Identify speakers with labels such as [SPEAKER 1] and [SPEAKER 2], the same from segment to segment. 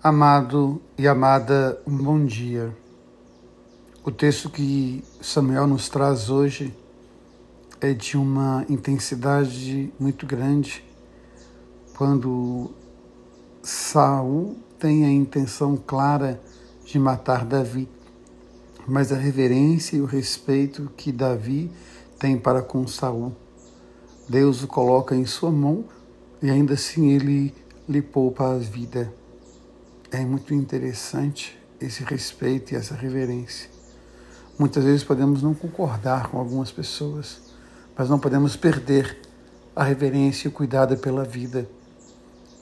[SPEAKER 1] Amado e amada, um bom dia. O texto que Samuel nos traz hoje é de uma intensidade muito grande quando Saul tem a intenção clara de matar Davi, mas a reverência e o respeito que Davi tem para com Saul, Deus o coloca em sua mão e ainda assim ele lhe poupa a vida. É muito interessante esse respeito e essa reverência. Muitas vezes podemos não concordar com algumas pessoas, mas não podemos perder a reverência e o cuidado pela vida.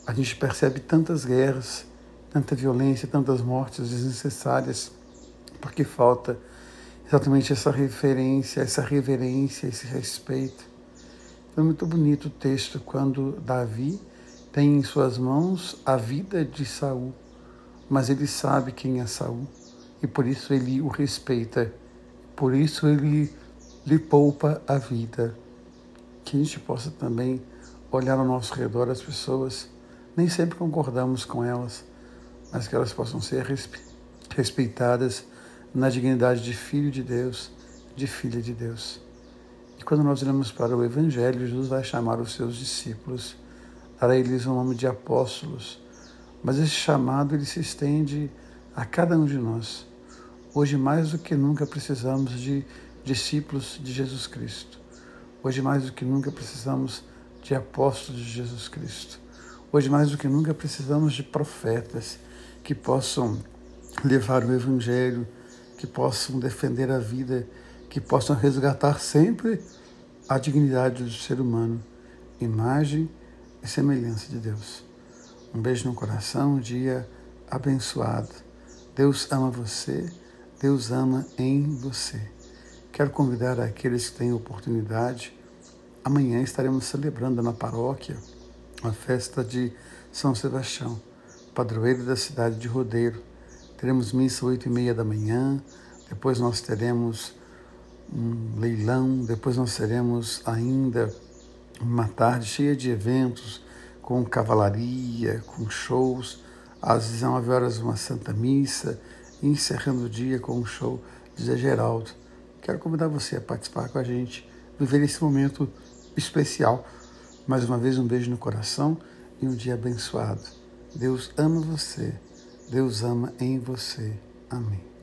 [SPEAKER 1] A gente percebe tantas guerras, tanta violência, tantas mortes desnecessárias, porque falta exatamente essa referência, essa reverência, esse respeito. Foi muito bonito o texto quando Davi tem em suas mãos a vida de Saul mas ele sabe quem é Saul e por isso ele o respeita, por isso ele lhe poupa a vida. Que a gente possa também olhar ao nosso redor as pessoas, nem sempre concordamos com elas, mas que elas possam ser respeitadas na dignidade de filho de Deus, de filha de Deus. E quando nós olhamos para o Evangelho, Jesus vai chamar os seus discípulos, dar a eles o nome de apóstolos, mas esse chamado ele se estende a cada um de nós. Hoje mais do que nunca precisamos de discípulos de Jesus Cristo. Hoje mais do que nunca precisamos de apóstolos de Jesus Cristo. Hoje mais do que nunca precisamos de profetas que possam levar o evangelho, que possam defender a vida, que possam resgatar sempre a dignidade do ser humano, imagem e semelhança de Deus. Um beijo no coração, um dia abençoado. Deus ama você, Deus ama em você. Quero convidar aqueles que têm oportunidade. Amanhã estaremos celebrando na paróquia a festa de São Sebastião, padroeiro da cidade de Rodeiro. Teremos missa oito e meia da manhã, depois nós teremos um leilão, depois nós teremos ainda uma tarde cheia de eventos, com cavalaria, com shows, às 19 horas uma Santa Missa, encerrando o dia com um show de Zé Geraldo. Quero convidar você a participar com a gente, viver esse momento especial. Mais uma vez, um beijo no coração e um dia abençoado. Deus ama você, Deus ama em você. Amém.